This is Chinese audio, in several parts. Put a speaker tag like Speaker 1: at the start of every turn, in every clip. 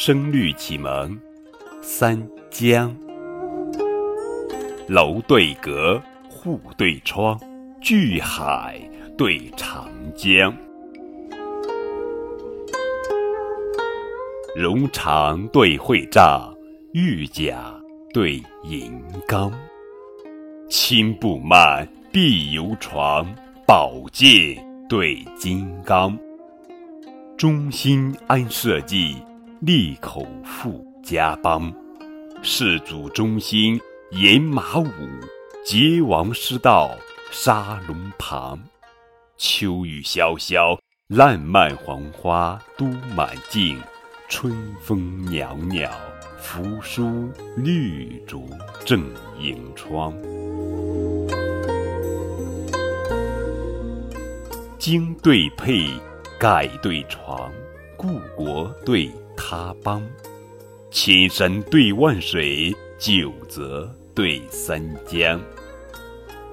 Speaker 1: 声律启蒙，三江。楼对阁，户对窗，巨海对长江。绒长对会帐，玉甲对银缸。青布幔，碧油床，宝剑对金刚。中心安社稷，利口富家邦。世祖中兴，沿马武，桀王师道，杀龙旁。秋雨潇潇，烂漫黄花都满径。春风袅袅，扶疏绿竹正迎窗。经对配。盖对床，故国对他邦，千山对万水，九泽对三江。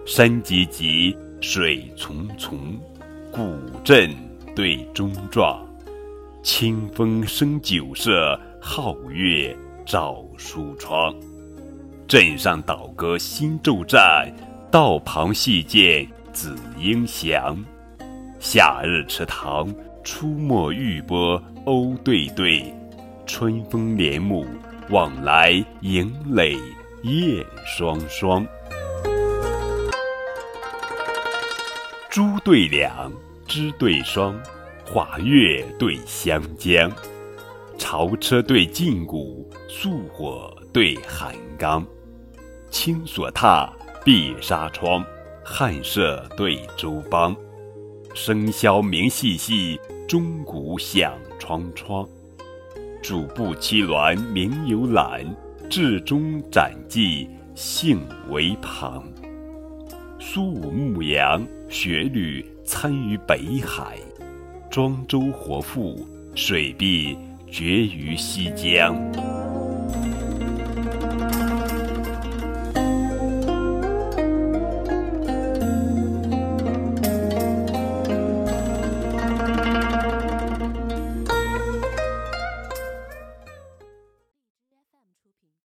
Speaker 1: 山急急，水淙淙，古镇对中壮。清风生酒色，皓月照书窗。镇上倒戈新骤战，道旁细剑紫英翔。夏日池塘，出没玉波鸥对对；春风帘幕，往来迎垒燕双双。珠对两，枝对双，华月对湘江。朝车对禁鼓，素火对寒缸。青锁榻，碧纱窗，汉舍对周邦。笙箫鸣细细，钟鼓响窗窗。主步七鸾鸣游览，至中展骑兴为旁。苏武牧羊，雪履参于北海。庄周活赋，水碧绝于西江。